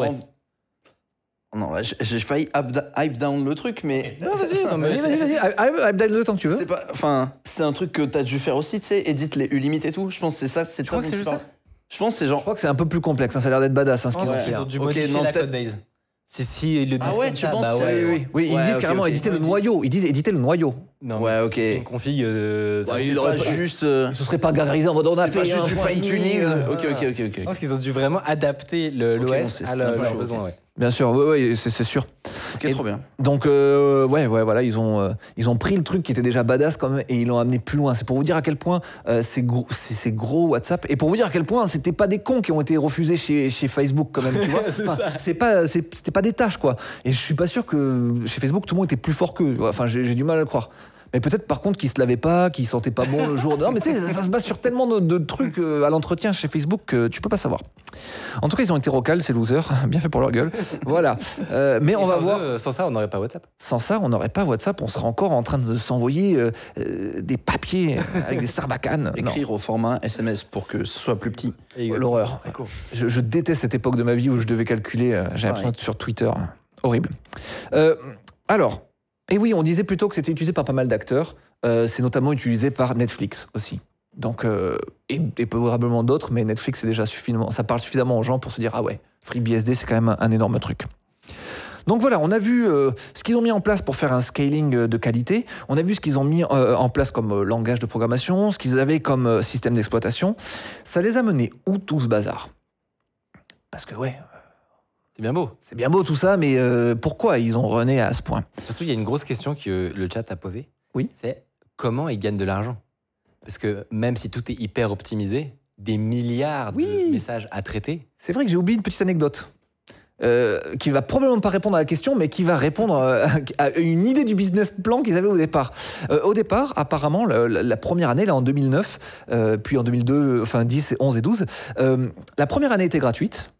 Ouais.
En- Non, là, j'ai- failli hype hype down le truc, mais.
Non, vas-y, non, mais
Vas-y, vas-y, vas-y. Ah, ah, Update le temps que tu veux.
C'est pas. Enfin, c'est un truc que t'as dû faire aussi, tu sais, édite les U-Limit et tout. Je pense que c'est ça, c'est
crois
ça
que
dont
c'est
tu parles. Je pense que c'est
Je
genre.
crois que c'est un peu plus complexe. hein, Ça a l'air d'être badass hein, ce qu'ils ont fait.
Ils ont dû modifier
non,
la
peut-être-
codebase. Si, si, ils le disent
Ah ouais,
comme
tu
ça,
penses
bah ouais,
Oui, oui, oui, ils
Ouais,
disent
ok,
carrément éditer le noyau. Ils disent éditer le noyau.
Non,
Ouais,
mais
ok.
Une config, euh, ça-
Ouais,
c'est
il
pas
aurait
juste. euh,
Ce serait pas gargarisé en mode on a fait
juste du fine tuning.
euh,
Ok, ok, ok, ok.
Je pense qu'ils ont dû vraiment adapter l'OS à leurs
ok.
ouais.
Bien sûr, ouais, ouais, c'est sûr.
Ok,
Et-
trop bien.
Donc euh, ouais, ouais, voilà, ils ont euh, ils ont pris le truc qui était déjà badass quand même et ils l'ont amené plus loin. C'est pour vous dire à quel point euh, c'est gros, c'est gros WhatsApp et pour vous dire à quel point c'était pas des cons qui ont été refusés chez, chez Facebook quand même, tu *laughs* vois.
C'est
Enfin,
ça.
c'est pas c'était pas des tâches quoi. Et je suis pas sûr que chez Facebook tout le monde était plus fort qu'eux. Enfin, j'ai du mal à le croire. Mais peut-être par contre qu'ils se lavaient pas, qu'ils sentaient pas bon le jour. Non, mais tu sais, ça, ça se base sur tellement de, de trucs euh, à l'entretien chez Facebook que tu peux pas savoir. En tout cas, ils ont été rocales, ces losers. *laughs* Bien fait pour leur gueule. Voilà. Euh, mais on va voir.
eux, sans ça, on n'aurait pas WhatsApp.
Sans ça, on n'aurait pas WhatsApp, on serait encore en train de s'envoyer euh, euh, des papiers avec des sarbacanes. *laughs* Non,
Écrire au format SMS pour que ce soit plus petit.
l'horreur. Je, je déteste cette époque de ma vie où je devais calculer. J'ai l'impression sur Twitter. Horrible. Euh, alors, et oui, on disait plutôt que c'était utilisé par pas mal d'acteurs. Euh, C'est notamment utilisé par Netflix aussi. Donc, euh, et, probablement d'autres, mais Netflix, c'est déjà suffisamment, ça parle suffisamment aux gens pour se dire ah ouais, FreeBSD, c'est quand même un, énorme truc. Donc voilà, on a vu euh, ce qu'ils ont mis en place pour faire un scaling de qualité. On a vu ce qu'ils ont mis en place comme langage de programmation, ce qu'ils avaient comme système d'exploitation. Ça les a menés où tout ce bazar? Parce que ouais,
C'est bien beau.
c'est bien beau tout ça, mais euh, pourquoi ils ont rené à ce point?
Surtout, il y a une grosse question que le chat a posée.
Oui.
C'est comment ils gagnent de l'argent? Parce que même si tout est hyper optimisé, des milliards
Oui.
de messages à traiter.
C'est vrai que j'ai oublié une petite anecdote. euh, qui va probablement pas répondre à la question, mais qui va répondre euh, à une idée du business plan qu'ils avaient au départ. Euh, au départ, apparemment, la, la- première année, là en 2009, euh, puis en 2002, enfin 10, 11 et 12, euh, la première année était gratuite,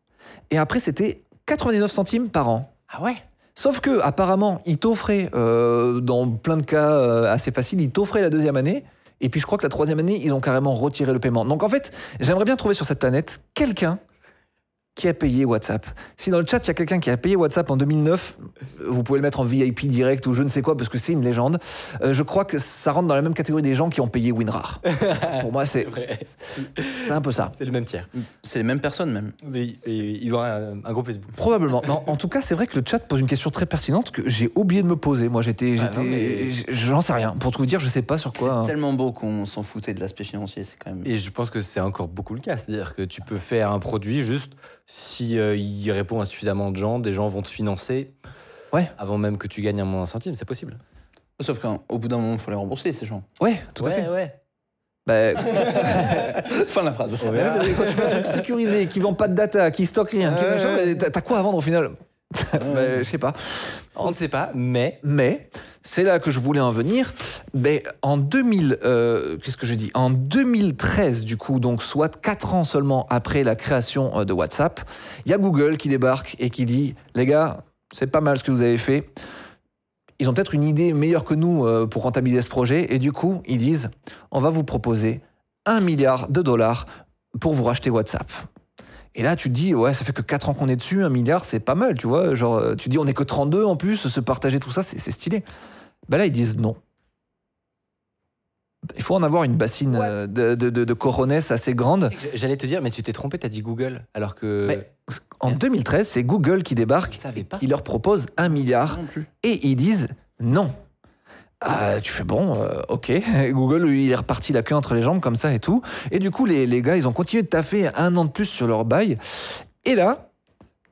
et après c'était 99 centimes par an.
Ah ouais?
Sauf que apparemment, ils t'offraient, euh, dans plein de cas euh, assez faciles, ils t'offraient la deuxième année. Et puis je crois que la troisième année, ils ont carrément retiré le paiement. Donc en fait, j'aimerais bien trouver sur cette planète quelqu'un qui a payé WhatsApp. Si dans le chat, il y a quelqu'un qui a payé WhatsApp en 2009, vous pouvez le mettre en VIP direct ou je ne sais quoi, parce que c'est une légende. Euh, je crois que ça rentre dans la même catégorie des gens qui ont payé WinRAR. *laughs* Pour moi, c'est c'est un peu ça.
C'est le même tiers.
C'est les mêmes personnes même.
Et- et Ils ont un, un groupe Facebook.
Probablement. Non, en tout cas, c'est vrai que le chat pose une question très pertinente que j'ai oublié de me poser. Moi, j'étais,
Ah
j'en sais rien. Pour tout vous dire, je sais pas sur
C'est
quoi. hein.
tellement beau qu'on s'en foutait de l'aspect financier. C'est quand même.
Et je pense que c'est encore beaucoup le cas. C'est-à-dire que tu peux faire un produit juste si euh, il répond à suffisamment de gens, des gens vont te financer.
Ouais.
Avant même que tu gagnes un moins un centime, c'est possible.
Sauf qu'au bout d'un moment, il faut les rembourser, ces gens.
Ouais, tout à fait.
ouais.
Bah, *laughs*
fin de la phrase.
quand tu fais un truc sécurisé, qui vend pas de data, qui stocke rien, qui
Ouais,
machin,
ouais.
mais t'as, t'as quoi à vendre au final? *laughs* Bah, Je sais pas.
On ne sait pas, mais
Mais c'est là que je voulais en venir. Ben, en 2000, euh, qu'est-ce que En 2013, du coup, donc soit 4 ans seulement après la création euh, de WhatsApp, il y a Google qui débarque et qui dit les gars, c'est pas mal ce que vous avez fait. Ils ont peut-être une idée meilleure que nous euh, pour rentabiliser ce projet et du coup, ils disent on va vous proposer un milliard de dollars pour vous racheter WhatsApp. Et là, tu te dis, ouais, ça fait que 4 ans qu'on est dessus, un milliard, c'est pas mal, tu vois. Genre, euh, tu te dis, on est que 32 en plus, se partager tout ça, c'est stylé. Ben là, ils disent non. Il faut en avoir une bassine
What?
euh, de, de, assez grande.
j'allais te dire, mais tu t'es trompé, t'as dit Google, alors que
Mais en 2013, c'est Google qui débarque, qui leur propose un milliard, et ils disent non. Ah, tu fais bon, euh, ok. *laughs* Google, lui, il est reparti la queue entre les jambes comme ça et tout. Et du coup, les, les gars, ils ont continué de taffer un an de plus sur leur bail. Et là,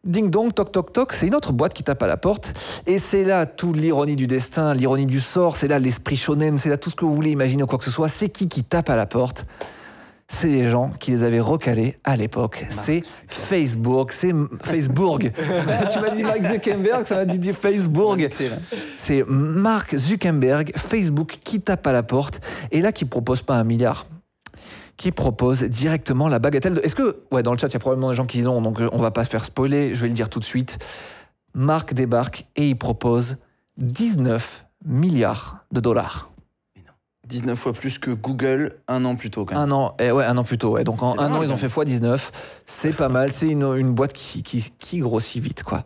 ding dong, toc toc toc, c'est une autre boîte qui tape à la porte. Et c'est là toute l'ironie du destin, l'ironie du sort, c'est là l'esprit shonen, c'est là tout ce que vous voulez imaginer ou quoi que ce soit. C'est qui qui tape à la porte? C'est les gens qui les avaient recalés à l'époque. C'est Facebook, c'est Facebook. *laughs* tu m'as dit Mark Zuckerberg, ça m'a dit Facebook. C'est Mark Zuckerberg, Facebook, qui tape à la porte et là qui propose pas un milliard. Qui propose directement la bagatelle de. Est-ce que. Ouais, dans le chat, il y a probablement des gens qui disent non, donc euh, on va pas se faire spoiler, je vais le dire tout de suite. Mark débarque et il propose 19 milliards de dollars.
Mais non.
19 fois plus que Google un an plus tôt quand même.
Un an, eh ouais, un an plus tôt. Ouais. Donc en un an, ils ont fait x19. C'est pas mal. C'est une, une boîte qui, qui, qui grossit vite, quoi.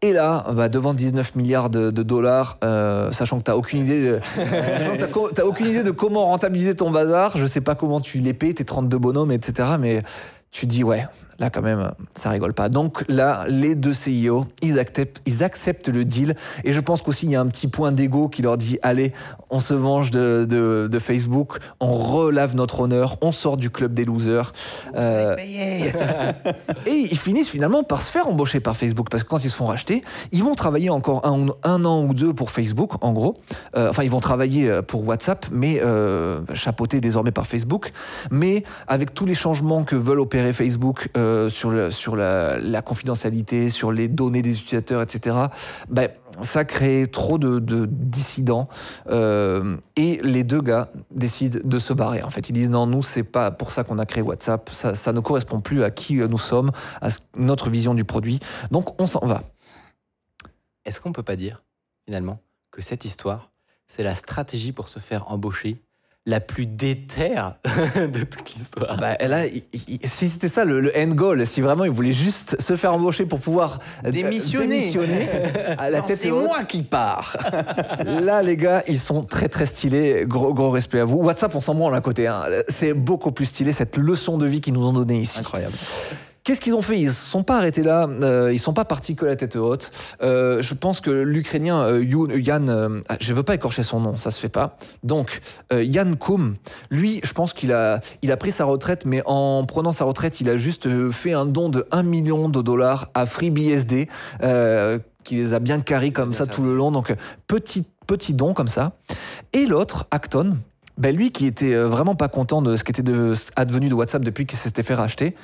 Et là, bah, devant 19 milliards de, de dollars, euh, sachant que t'as aucune idée, de, *laughs* sachant que aucune idée de comment rentabiliser ton bazar, je sais pas comment tu les payes, tes 32 bonhommes, etc. Mais tu dis ouais, là quand même, ça rigole pas. Donc là, les deux CIO, ils acceptent, ils acceptent le deal. Et je pense qu'aussi, il y a un petit point d'ego qui leur dit allez, on se venge de, de- de Facebook, on relave notre honneur, on sort du club des losers. Euh, *laughs* et ils finissent finalement par se faire embaucher par Facebook parce que quand ils se font racheter, ils vont travailler encore un an ou deux pour Facebook, en gros. Euh, enfin, ils vont travailler euh, pour WhatsApp, mais euh, chapeautés désormais par Facebook. Mais avec tous les changements que veulent opérer Facebook euh, sur, la, confidentialité, sur les données des utilisateurs, etc., ben, ça crée trop de, de dissidents. Euh, et les deux gars décident de se barrer. En fait, ils disent non, nous, c'est pas pour ça qu'on a créé WhatsApp. Ça, ça ne correspond plus à qui nous sommes, à notre vision du produit. Donc, on s'en va.
Est-ce qu'on peut pas dire, finalement, que cette histoire, c'est la stratégie pour se faire embaucher la plus déterre *laughs* de toute l'histoire
Bah, là, il- il- si c'était ça le, le end goal, si vraiment ils voulaient juste se faire embaucher pour pouvoir euh,
Démissionner.
démissionner *laughs* à la
Non,
tête
c'est moi qui pars. *laughs*
Là, les gars, ils sont très très stylés. Gros, gros respect à vous. WhatsApp, on s'en branle à côté. hein. C'est beaucoup plus stylé cette leçon de vie qu'ils nous ont donnée ici.
Incroyable.
Qu'est-ce qu'ils ont fait? Ils ne sont pas arrêtés là. euh, ils sont pas partis que la tête haute. Euh, je pense que l'Ukrainien euh, Yann, euh, ah, je veux pas écorcher son nom, ça se fait pas. Donc Yann Koum, lui, je pense qu'il a, il a pris sa retraite, mais en prenant sa retraite, il a juste fait un don de 1 million de dollars à FreeBSD, qui les a bien carrés comme
Bien
ça
ça.
tout le long. Donc petit petit don comme ça. Et l'autre, Acton. Ben lui qui était euh, vraiment pas content de ce qui était de, advenu de WhatsApp depuis qu'il s'était fait racheter,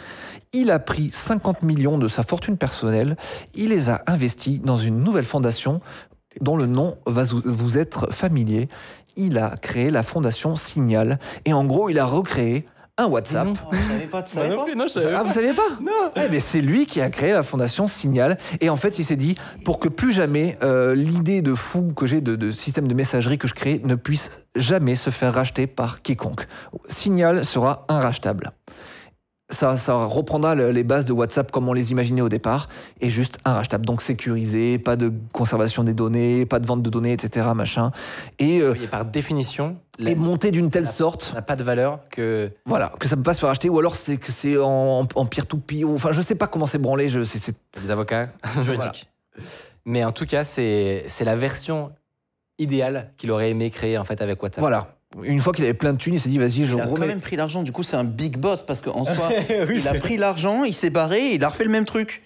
il a pris 50 millions de sa fortune personnelle, il les a investis dans une nouvelle fondation dont le nom va vous- vous être familier. Il a créé la fondation Signal et en gros il a recréé un WhatsApp.
Non.
Je savais pas, tu savais, toi
non, je
Ah, vous saviez pas
Non.
Eh ben, c'est lui qui a créé la fondation Signal. Et en fait, il s'est dit, pour que plus jamais euh, l'idée de fou que j'ai de, de système de messagerie que je crée ne puisse jamais se faire racheter par quiconque. Signal sera inrachetable. Ça, ça reprendra le- les bases de WhatsApp comme on les imaginait au départ, et juste inrachetable. Donc sécurisé, pas de conservation des données, pas de vente de données, etc. Machin. Et, euh,
Oui, et par définition, la-
et monté d'une telle sorte
n'a pas de valeur que.
voilà, que ça peut pas se faire acheter, ou alors c'est que c'est en, en peer-to-peer, enfin je sais pas comment c'est branlé, je, c'est,
Les avocats *laughs* juridiques. Mais en tout cas, c'est c'est la version idéale qu'il aurait aimé créer en fait avec WhatsApp.
voilà. Une fois qu'il avait plein de thunes, il s'est dit vas-y, je
Il a quand
remets.
même pris l'argent, du coup c'est un big boss parce qu'en *laughs* soi, il a pris l'argent, il s'est barré, il a refait le même truc.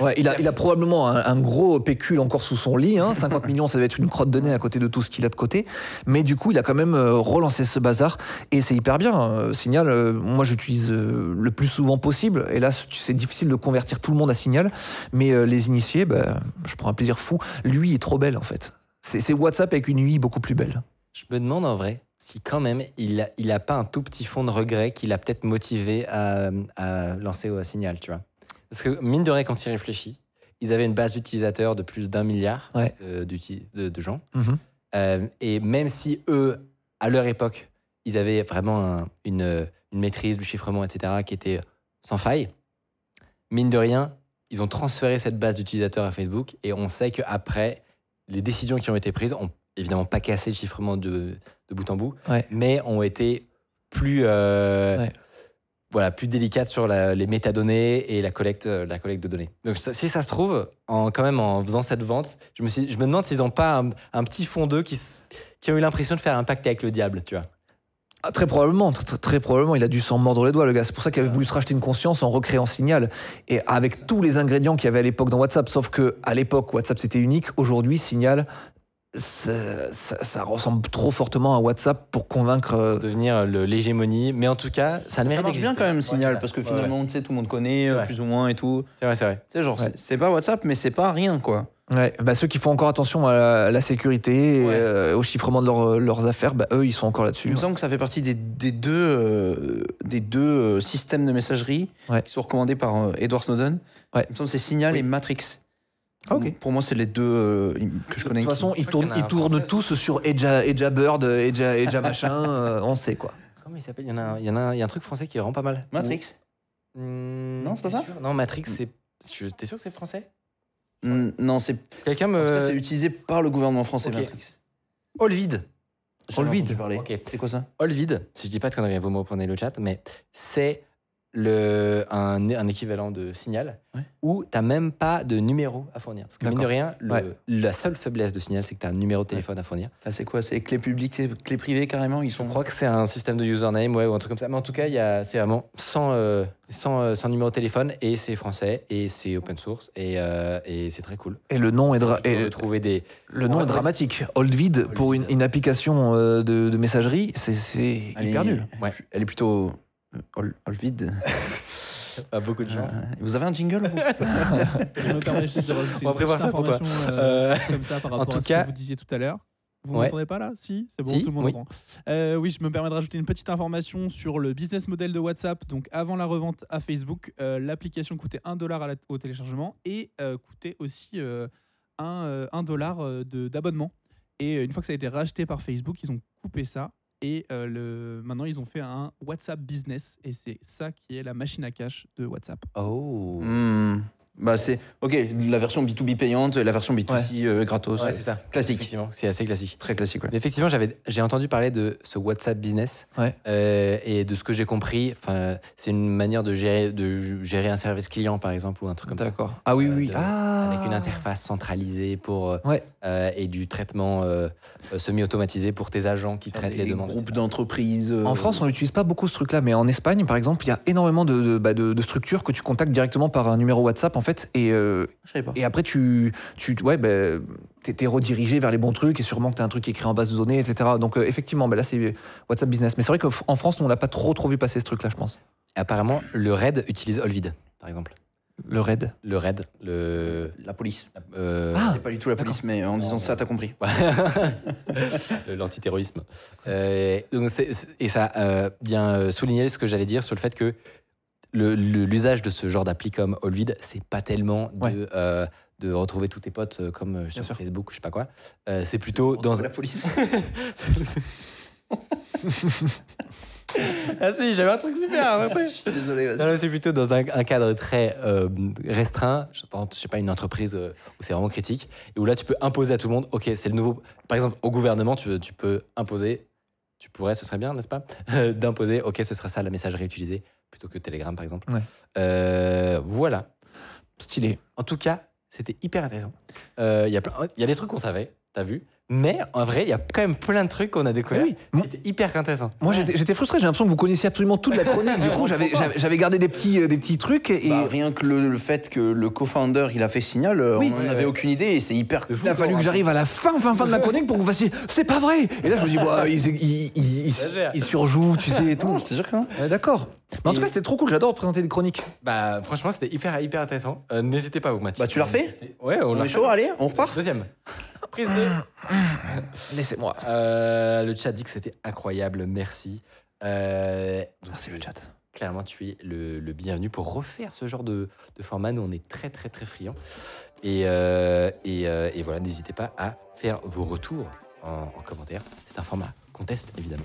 Ouais, il, a, il a probablement un, un gros pécule encore sous son lit, hein, *laughs* 50 millions, ça doit être une crotte de nez à côté de tout ce qu'il a de côté. Mais du coup, il a quand même euh, relancé ce bazar et c'est hyper bien. Euh, Signal, euh, moi j'utilise euh, le plus souvent possible. Et là, c'est difficile de convertir tout le monde à Signal, mais euh, les initiés, bah, je prends un plaisir fou. Lui est trop belle en fait. C'est c'est WhatsApp avec une UI beaucoup plus belle.
Je me demande en vrai si quand même il a, il a pas un tout petit fond de regret qui l'a peut-être motivé à, à lancer au signal, tu vois. Parce que mine de rien, quand il réfléchit, ils avaient une base d'utilisateurs de plus d'un milliard
Ouais.
euh, de, de gens.
Mhm.
Euh, et même si eux, à leur époque, ils avaient vraiment un- une, une maîtrise du chiffrement, etc., qui était sans faille, mine de rien, ils ont transféré cette base d'utilisateurs à Facebook et on sait qu'après, les décisions qui ont été prises ont évidemment pas cassé le chiffrement de, de bout en bout,
Ouais.
mais ont été plus, euh,
Ouais.
voilà, plus délicates sur la- les métadonnées et la collecte, euh, la collecte de données. Donc ça- si ça se trouve, en, quand même en faisant cette vente, je me, suis, je me demande s'ils n'ont pas un, un petit fond d'eux qui, qui ont eu l'impression de faire un pacte avec le diable, tu vois.
Ah, très probablement, très probablement, il a dû s'en mordre les doigts, le gars. C'est pour ça qu'il avait voulu se racheter une conscience en recréant Signal. Et avec tous les ingrédients qu'il y avait à l'époque dans WhatsApp. Sauf que à l'époque, WhatsApp c'était unique. Aujourd'hui, Signal, ça, ça- ça ressemble trop fortement à WhatsApp pour convaincre. euh,
Devenir le- l'hégémonie, mais en tout cas, ça a le
Ça
mérite
marche bien quand même,
Ouais,
Signal, parce que
Ouais,
finalement,
ouais.
tu sais, tout le monde connaît, euh, plus ou moins et tout.
C'est vrai, c'est vrai.
Tu sais, genre,
Ouais.
c'est- pas WhatsApp, mais c'est pas rien, quoi.
Ouais, bah, ceux qui font encore attention à la, la sécurité, et,
Ouais.
euh, au chiffrement de leur- leurs affaires, bah, eux, ils sont encore
Il
là-dessus.
me semble que ça fait partie des, des deux, euh, des deux euh, systèmes de messagerie
Ouais.
qui sont recommandés par euh, Edward Snowden.
Ouais.
Il me semble que c'est Signal
Oui.
et Matrix.
Ah.
Pour moi, c'est les deux euh, que je
De
connais.
toute façon, ils tournent, ils
français
tous sur Eja, Eja Bird, Eja, Eja machin, *laughs* euh, on sait quoi.
Comment il s'appelle? Il y en a, un- il y en a, un- il y a un truc français qui est vraiment pas mal.
Matrix?
Hmm,
Non, c'est pas ça?
sûr? Non, Matrix, c'est. T'es sûr que c'est français?
Mm, Non, c'est
Quelqu'un me.
c'est utilisé par le gouvernement français,
ok.
Matrix.
Olvid.
Olvid.
entendu parler.
Ok.
C'est quoi ça?
Olvid, si je dis pas de conneries, vous me reprenez le chat, mais c'est le, un, un équivalent de signal
Ouais.
où tu n'as même pas de numéro à fournir. Parce que mine de rien, le-
Ouais.
la seule faiblesse de signal, c'est que tu as un numéro de téléphone à fournir.
Ah, C'est quoi? C'est clé publique, clé, privée carrément? Ils sont.
Je crois que c'est un système de username ouais, ou un truc comme ça. Mais en tout cas, il y a- c'est vraiment sans, euh, sans, euh, sans numéro de téléphone et c'est français et c'est open source et, euh, et c'est très cool.
Et le nom est, et
de trouver des.
le nom est dramatique. Oldvid pour une, application euh, de, de messagerie, c'est- hyper
est-
nul.
Ouais.
Elle est plutôt. Euh, vide. *laughs*
Pas beaucoup de gens.
Euh, Vous avez un jingle vous? *laughs*
Je me permets juste de rajouter
On va
une
prévoir ça pour toi.
information euh, comme ça par *laughs*
en
rapport
tout
à ce
cas-
que vous disiez tout à l'heure. Vous
Ouais.
m'entendez pas là? Si C'est bon,
Si,
tout le monde
oui.
entend. Euh, oui, je me permets de rajouter une petite information sur le business model de WhatsApp. Donc, avant la revente à Facebook, euh, l'application coûtait 1 dollar à la- au téléchargement et euh, coûtait aussi euh, 1, euh, 1 dollar euh, de- d'abonnement. Et une fois que ça a été racheté par Facebook, ils ont coupé ça. Et euh, le, maintenant, ils ont fait un WhatsApp Business. Et c'est ça qui est la machine à cash de WhatsApp.
Oh.
Hmm. Bah, c'est. Ok, la version B2B payante, la version B2C euh, gratos.
Ouais, c'est ça.
Classique.
Effectivement, c'est assez classique.
Très classique, ouais.
Mais effectivement, j'avais, j'ai entendu parler de ce WhatsApp Business.
Ouais.
Euh, et de ce que j'ai compris, enfin, c'est une manière de gérer, de gérer un service client, par exemple, ou un truc comme ça.
D'accord. Ah oui,
Euh,
oui.
de-
Ah.
Avec une interface centralisée pour, euh,
Ouais.
euh, et du traitement euh, euh, semi-automatisé pour tes agents qui traitent les demandes.
groupes
etc.
d'entreprises. euh,
En France, on n'utilise pas beaucoup ce truc-là, mais en Espagne, par exemple, il y a énormément de, de, bah, de- de structures que tu contactes directement par un numéro WhatsApp, en fait, et, euh,
pas.
et après, tu, tu ouais, bah, t'es redirigé vers les bons trucs, et sûrement que tu as un truc écrit en base de données, etc. Donc, euh, effectivement, bah, là, c'est WhatsApp Business. Mais c'est vrai qu'en France, on l'a pas trop, trop vu passer ce truc-là, je pense.
Apparemment, le RAID utilise Olvid, par exemple.
Le RAID?
Le RAID, le.
La police.
euh,
Ah.
C'est pas du tout la police, mais en disant ça, t'as compris. *laughs*
l'antiterrorisme. Euh, donc et ça euh, vient souligner ce que j'allais dire sur le fait que l'usage de ce genre d'appli comme Allvid, c'est pas tellement de,
Ouais.
euh, de retrouver tous tes potes euh, comme euh, sur
sûr.
Facebook, je sais pas quoi. Euh, c'est plutôt dans
la police. *laughs*
ah si, j'avais un truc super après. *laughs*
Je suis désolé,
c'est plutôt dans un, un cadre très euh, restreint, je je sais pas, une entreprise où c'est vraiment critique, et où là tu peux imposer à tout le monde, ok, c'est le nouveau. Par exemple, au gouvernement, tu, tu peux imposer, tu pourrais, ce serait bien, n'est-ce pas, *laughs* d'imposer, ok, ce sera ça la messagerie utilisée, plutôt que Telegram par exemple.
Ouais.
Euh, voilà.
Stylé.
En tout cas, c'était hyper intéressant. Euh, Il y, a plein- il y a des trucs qu'on savait, t'as vu, mais en vrai, il y a quand même plein de trucs qu'on a découverts.
Oui, moi-
C'était hyper intéressant.
Moi, j'étais j'étais frustré. J'ai l'impression que vous connaissiez absolument toute la chronique. Du coup, j'avais j'avais- j'avais gardé des petits, euh, des petits trucs. Et
Bah, rien que le, le fait que le co-founder il a fait signal, euh,
Oui.
on n'en avait aucune idée et c'est hyper
il a fallu que j'arrive à la fin, fin, fin de la chronique pour que vous fassiez. C'est pas vrai. Et là, je me dis, bah, il, il, il, il-
Exagère.
il surjoue, tu sais, et tout.
Non, je te jure que non.
Ouais, D'accord. Mais en tout cas, c'était trop cool. J'adore présenter des chroniques.
Bah, franchement, c'était hyper, hyper intéressant. Euh, N'hésitez pas, vous, Mathieu.
Bah, tu l'as refait
Ouais, on,
On
l'a
est chaud, allez, on repart
Deuxième. Prise 2. *laughs*
Laissez-moi.
Euh, le chat dit que c'était incroyable, merci. Euh,
Merci le chat.
Clairement, tu es le, le bienvenu pour refaire ce genre de, de format. Nous, on est très, très, très friands. Et, euh, et, euh, et voilà, n'hésitez pas à faire vos retours en, en commentaire. C'est un format qu'on teste, évidemment.